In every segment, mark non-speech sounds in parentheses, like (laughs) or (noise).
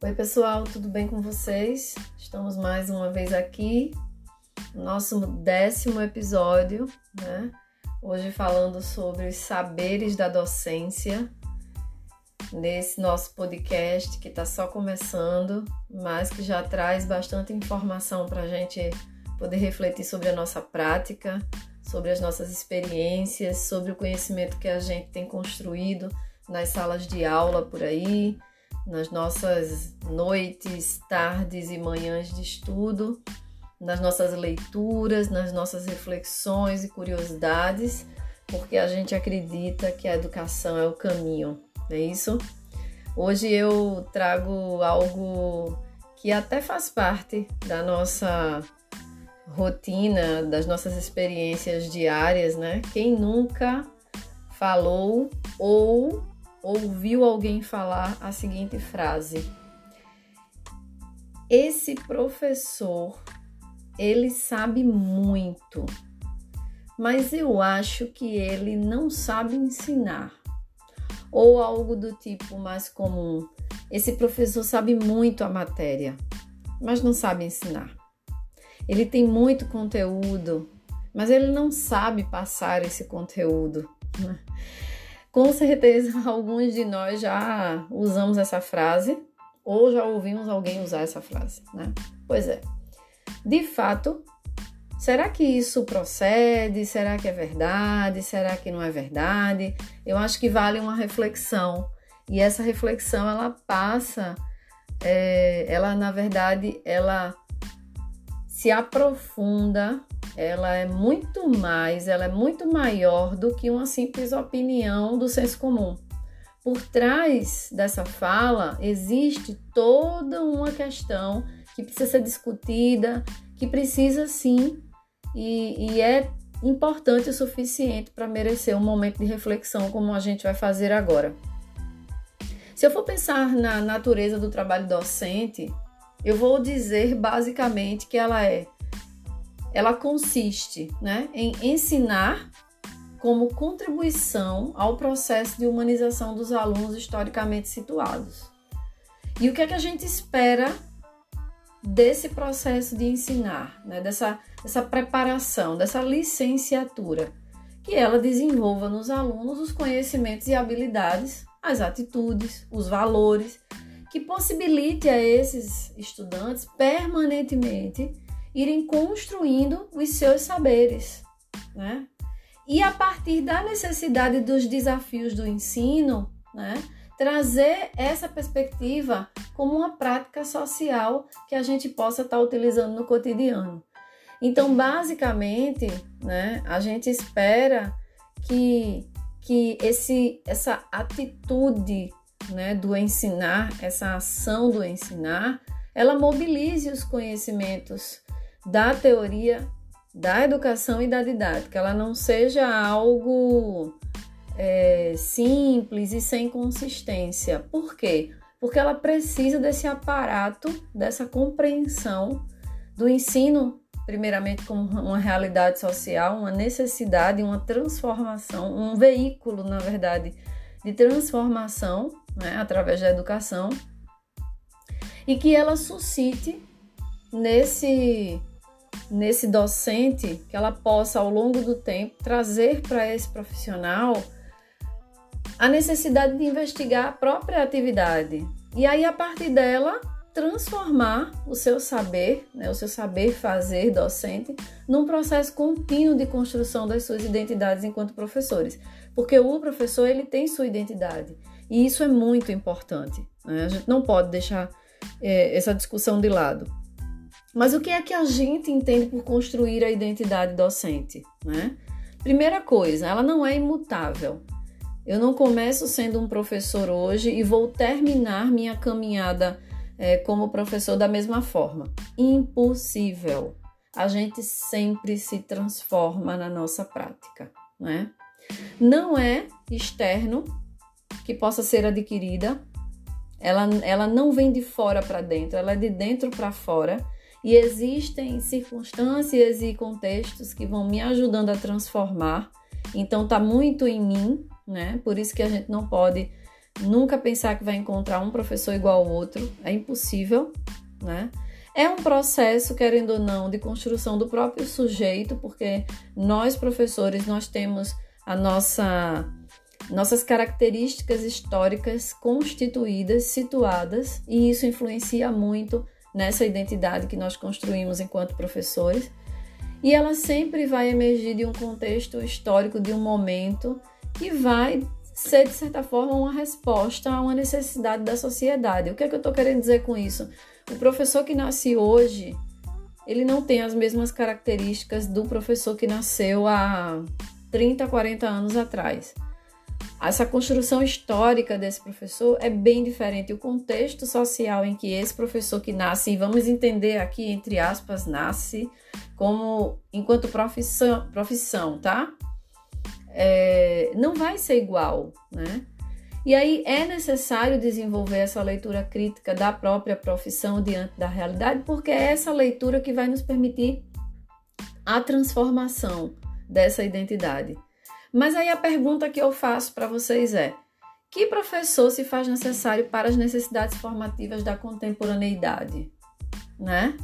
Oi, pessoal, tudo bem com vocês? Estamos mais uma vez aqui, nosso décimo episódio, né? Hoje falando sobre saberes da docência, nesse nosso podcast que está só começando, mas que já traz bastante informação para a gente poder refletir sobre a nossa prática, sobre as nossas experiências, sobre o conhecimento que a gente tem construído nas salas de aula por aí nas nossas noites, tardes e manhãs de estudo, nas nossas leituras, nas nossas reflexões e curiosidades, porque a gente acredita que a educação é o caminho, não é isso? Hoje eu trago algo que até faz parte da nossa rotina, das nossas experiências diárias, né? Quem nunca falou ou ouviu alguém falar a seguinte frase: Esse professor, ele sabe muito, mas eu acho que ele não sabe ensinar. Ou algo do tipo mais comum: Esse professor sabe muito a matéria, mas não sabe ensinar. Ele tem muito conteúdo, mas ele não sabe passar esse conteúdo. (laughs) Com certeza, (laughs) alguns de nós já usamos essa frase ou já ouvimos alguém usar essa frase, né? Pois é. De fato, será que isso procede? Será que é verdade? Será que não é verdade? Eu acho que vale uma reflexão. E essa reflexão ela passa, é, ela na verdade, ela se aprofunda ela é muito mais, ela é muito maior do que uma simples opinião do senso comum. Por trás dessa fala existe toda uma questão que precisa ser discutida, que precisa sim e, e é importante o suficiente para merecer um momento de reflexão como a gente vai fazer agora. Se eu for pensar na natureza do trabalho docente, eu vou dizer basicamente que ela é ela consiste né, em ensinar como contribuição ao processo de humanização dos alunos historicamente situados. E o que é que a gente espera desse processo de ensinar, né, dessa, dessa preparação, dessa licenciatura? Que ela desenvolva nos alunos os conhecimentos e habilidades, as atitudes, os valores, que possibilite a esses estudantes permanentemente irem construindo os seus saberes, né? E a partir da necessidade dos desafios do ensino, né, trazer essa perspectiva como uma prática social que a gente possa estar utilizando no cotidiano. Então, basicamente, né, a gente espera que, que esse, essa atitude né, do ensinar, essa ação do ensinar, ela mobilize os conhecimentos da teoria da educação e da didática, ela não seja algo é, simples e sem consistência. Por quê? Porque ela precisa desse aparato, dessa compreensão do ensino, primeiramente como uma realidade social, uma necessidade, uma transformação, um veículo, na verdade, de transformação né, através da educação e que ela suscite nesse nesse docente que ela possa ao longo do tempo trazer para esse profissional a necessidade de investigar a própria atividade e aí a partir dela transformar o seu saber, né, o seu saber fazer docente, num processo contínuo de construção das suas identidades enquanto professores, porque o professor ele tem sua identidade e isso é muito importante. Né? A gente não pode deixar é, essa discussão de lado. Mas o que é que a gente entende por construir a identidade docente? Né? Primeira coisa, ela não é imutável. Eu não começo sendo um professor hoje e vou terminar minha caminhada é, como professor da mesma forma. Impossível. A gente sempre se transforma na nossa prática, né? Não é externo que possa ser adquirida. Ela, ela não vem de fora para dentro, ela é de dentro para fora e existem circunstâncias e contextos que vão me ajudando a transformar. Então tá muito em mim, né? Por isso que a gente não pode nunca pensar que vai encontrar um professor igual ao outro, é impossível, né? É um processo, querendo ou não, de construção do próprio sujeito, porque nós professores nós temos a nossa nossas características históricas constituídas, situadas, e isso influencia muito nessa identidade que nós construímos enquanto professores. E ela sempre vai emergir de um contexto histórico, de um momento que vai ser, de certa forma, uma resposta a uma necessidade da sociedade. O que é que eu estou querendo dizer com isso? O professor que nasce hoje, ele não tem as mesmas características do professor que nasceu há 30, 40 anos atrás. Essa construção histórica desse professor é bem diferente. O contexto social em que esse professor que nasce, e vamos entender aqui, entre aspas, nasce como enquanto profissão, profissão tá? É, não vai ser igual, né? E aí é necessário desenvolver essa leitura crítica da própria profissão diante da realidade, porque é essa leitura que vai nos permitir a transformação dessa identidade. Mas aí a pergunta que eu faço para vocês é: que professor se faz necessário para as necessidades formativas da contemporaneidade? Né?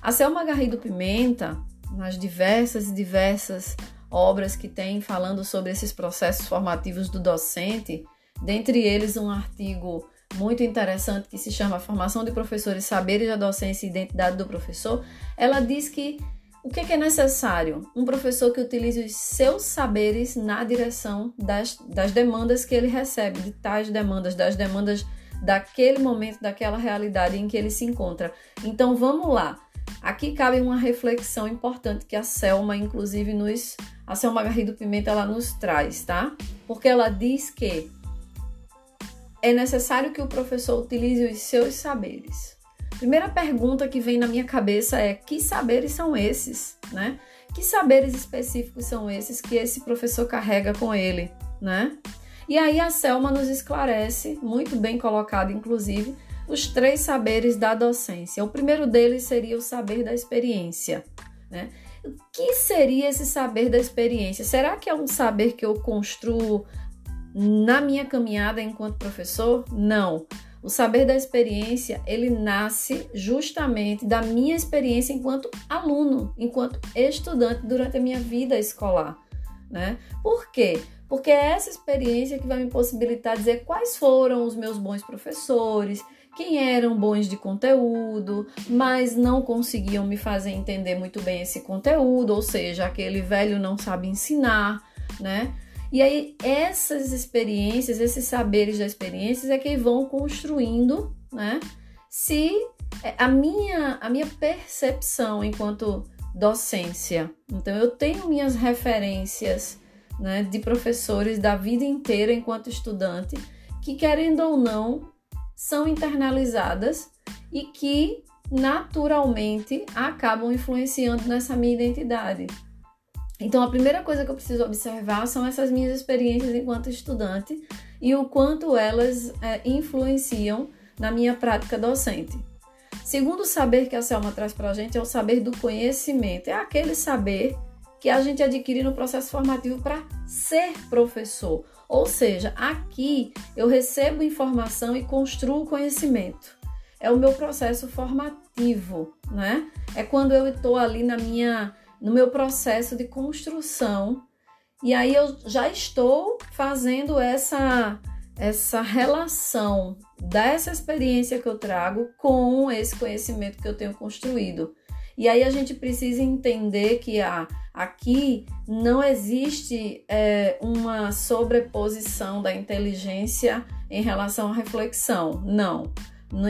A Selma Garrido Pimenta, nas diversas e diversas obras que tem falando sobre esses processos formativos do docente, dentre eles um artigo muito interessante que se chama Formação de Professores, Saberes da Docência e Identidade do Professor, ela diz que o que é, necessário? Um professor que utilize os seus saberes na direção das, das demandas que ele recebe, de tais demandas, das demandas daquele momento, daquela realidade em que ele se encontra. Então vamos lá. Aqui cabe uma reflexão importante que a Selma, inclusive, nos. A Selma Garrido Pimenta ela nos traz, tá? Porque ela diz que é necessário que o professor utilize os seus saberes Primeira pergunta que vem na minha cabeça é: que saberes são esses, né? Que saberes específicos são esses que esse professor carrega com ele, né? E aí a Selma nos esclarece, muito bem colocado, inclusive, os três saberes da docência. O primeiro deles seria o saber da experiência, né? O que seria esse saber da experiência? Será que é um saber que eu construo na minha caminhada enquanto professor? Não. O saber da experiência, ele nasce justamente da minha experiência enquanto aluno, enquanto estudante durante a minha vida escolar, né? Por quê? Porque é essa experiência que vai me possibilitar dizer quais foram os meus bons professores, quem eram bons de conteúdo, mas não conseguiam me fazer entender muito bem esse conteúdo, ou seja, aquele velho não sabe ensinar, né? E aí, essas experiências, esses saberes das experiências é que vão construindo, né? Se é, a minha, a minha percepção enquanto docência. Então, eu tenho minhas referências né, de professores da vida inteira enquanto estudante, que, querendo ou não, são internalizadas e que naturalmente acabam influenciando nessa minha identidade. Então, a primeira coisa que eu preciso observar são essas minhas experiências enquanto estudante e o quanto elas é, influenciam na minha prática docente. Segundo saber que a Selma traz para a gente é o saber do conhecimento, é aquele saber que a gente adquire no processo formativo para ser professor. Ou seja, aqui eu recebo informação e construo conhecimento. É o meu processo formativo, né? É quando eu estou ali na minha no meu processo de construção. E aí eu já estou fazendo essa essa relação dessa experiência que eu trago com esse conhecimento que eu tenho construído. E aí a gente precisa entender que ah, aqui não existe é, uma sobreposição da inteligência em relação à reflexão. Não.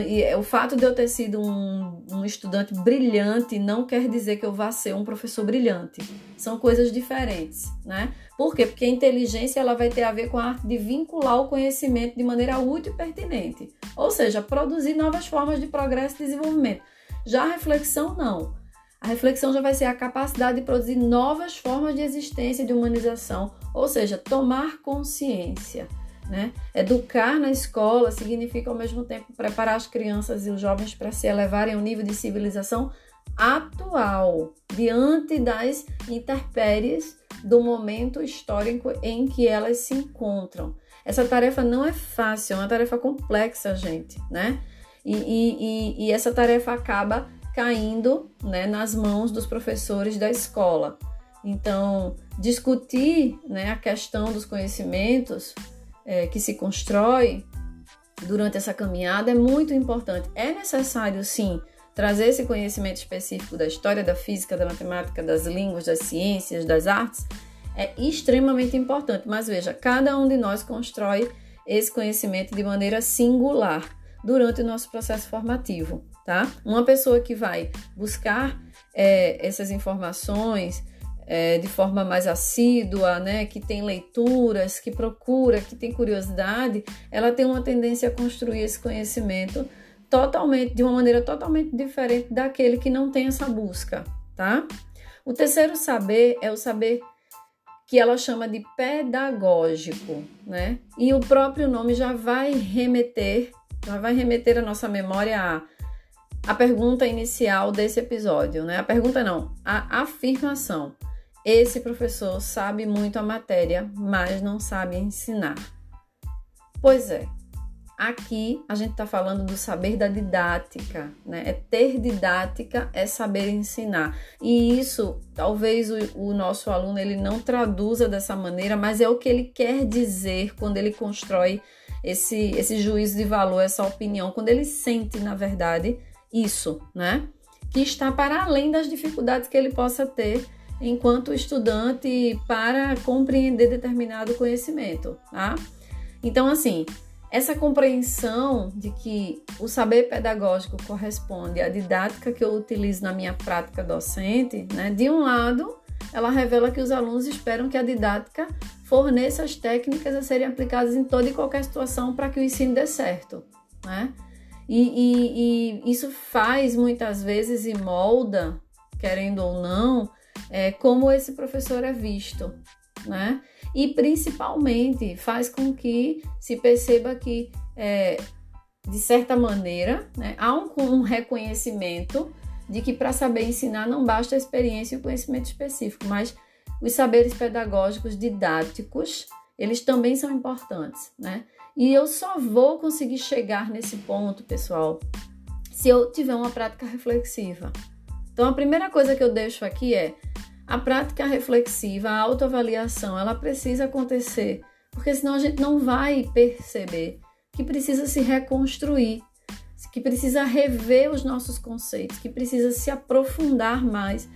E o fato de eu ter sido um, um, estudante brilhante não quer dizer que eu vá ser um professor brilhante. São coisas diferentes, né? Por quê? Porque a inteligência ela vai ter a ver com a arte de vincular o conhecimento de maneira útil e pertinente. Ou seja, produzir novas formas de progresso e desenvolvimento. Já a reflexão, não. A reflexão já vai ser a capacidade de produzir novas formas de existência e de humanização, ou seja, tomar consciência. Né? Educar na escola significa ao mesmo tempo preparar as crianças e os jovens para se elevarem ao nível de civilização atual, diante das intempéries do momento histórico em que elas se encontram. Essa tarefa não é fácil, é uma tarefa complexa, gente, né? E, e, e, essa tarefa acaba caindo né, nas mãos dos professores da escola. Então, discutir né, a questão dos conhecimentos é, que se constrói durante essa caminhada é muito importante. É necessário, sim, trazer esse conhecimento específico da história, da física, da matemática, das línguas, das ciências, das artes, é extremamente importante. Mas veja, cada um de nós constrói esse conhecimento de maneira singular durante o nosso processo formativo, tá? Uma pessoa que vai buscar é, essas informações é, de forma mais assídua, né, que tem leituras, que procura, que tem curiosidade, ela tem uma tendência a construir esse conhecimento totalmente, de uma maneira totalmente diferente daquele que não tem essa busca, tá? O terceiro saber é o saber que ela chama de pedagógico, né? E o próprio nome já vai remeter, já vai remeter a nossa memória a a pergunta inicial desse episódio, né? A pergunta não, a afirmação. Esse professor sabe muito a matéria, mas não sabe ensinar. Pois é, Aqui a gente está falando do saber da didática, né? É ter didática, é saber ensinar. E isso, talvez o, o, nosso aluno ele não traduza dessa maneira, mas é o que ele quer dizer quando ele constrói esse, esse juízo de valor, essa opinião, quando ele sente, na verdade, isso, né? Que está para além das dificuldades que ele possa ter enquanto estudante para compreender determinado conhecimento, tá? Então, assim, essa compreensão de que o saber pedagógico corresponde à didática que eu utilizo na minha prática docente, né? De um lado, ela revela que os alunos esperam que a didática forneça as técnicas a serem aplicadas em toda e qualquer situação para que o ensino dê certo, né? E, e, e, isso faz muitas vezes e molda, querendo ou não, é, como esse professor é visto, né? e principalmente faz com que se perceba que, é, de certa maneira, né, há um, um reconhecimento de que para saber ensinar não basta a experiência e o conhecimento específico, mas os saberes pedagógicos didáticos, eles também são importantes, né? E eu só vou conseguir chegar nesse ponto, pessoal, se eu tiver uma prática reflexiva. Então, a primeira coisa que eu deixo aqui é a prática reflexiva, a autoavaliação, ela precisa acontecer, porque senão a gente não vai perceber que precisa se reconstruir, que precisa rever os nossos conceitos, que precisa se aprofundar mais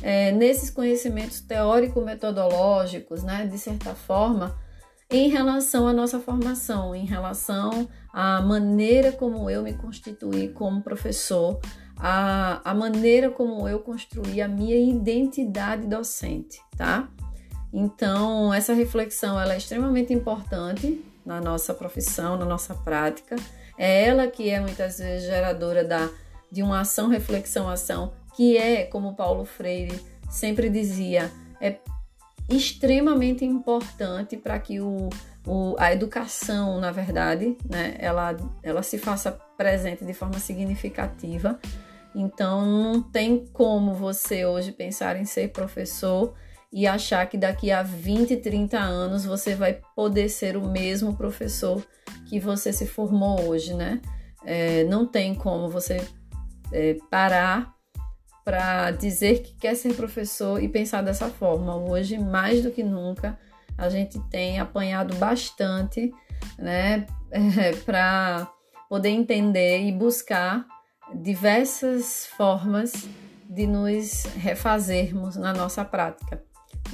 é, nesses conhecimentos teórico-metodológicos, né, de certa forma, em relação à nossa formação, em relação à maneira como eu me constituí como professor, a, a maneira como eu construí a minha identidade docente, tá? Então, essa reflexão ela é extremamente importante na nossa profissão, na nossa prática. É ela que é muitas vezes geradora da, de uma ação, reflexão, ação, que é, como Paulo Freire sempre dizia, é extremamente importante para que o, o, a educação, na verdade, né, ela, ela se faça presente de forma significativa então não tem como você hoje pensar em ser professor e achar que daqui a 20, 30 anos você vai poder ser o mesmo professor que você se formou hoje, né? É, não tem como você é, parar para dizer que quer ser professor e pensar dessa forma. Hoje, mais do que nunca, a gente tem apanhado bastante, né, (laughs) é, para poder entender e buscar diversas formas de nos refazermos na nossa prática.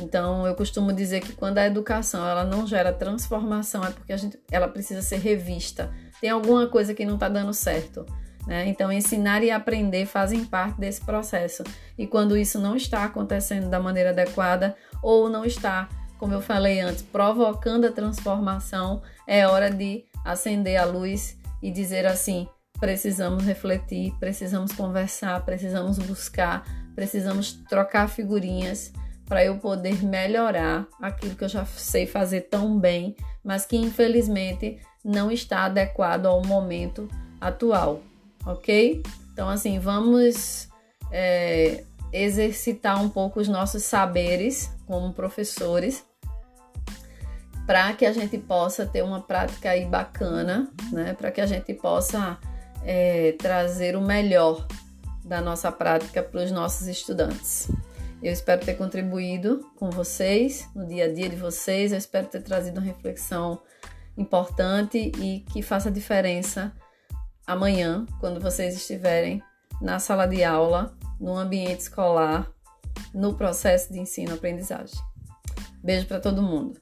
Então, eu costumo dizer que quando a educação ela não gera transformação é porque a gente, ela precisa ser revista. Tem alguma coisa que não está dando certo. Né? Então, ensinar e aprender fazem parte desse processo. E quando isso não está acontecendo da maneira adequada ou não está, como eu falei antes, provocando a transformação, é hora de acender a luz e dizer assim: precisamos refletir, precisamos conversar, precisamos buscar, precisamos trocar figurinhas para eu poder melhorar aquilo que eu já sei fazer tão bem, mas que infelizmente não está adequado ao momento atual, ok? Então, assim, vamos é, exercitar um pouco os nossos saberes como professores para que a gente possa ter uma prática aí bacana, né? Para que a gente possa é, trazer o melhor da nossa prática para os nossos estudantes. Eu espero ter contribuído com vocês no dia a dia de vocês. Eu espero ter trazido uma reflexão importante e que faça diferença amanhã, quando vocês estiverem na sala de aula, no ambiente escolar, no processo de ensino-aprendizagem. Beijo para todo mundo.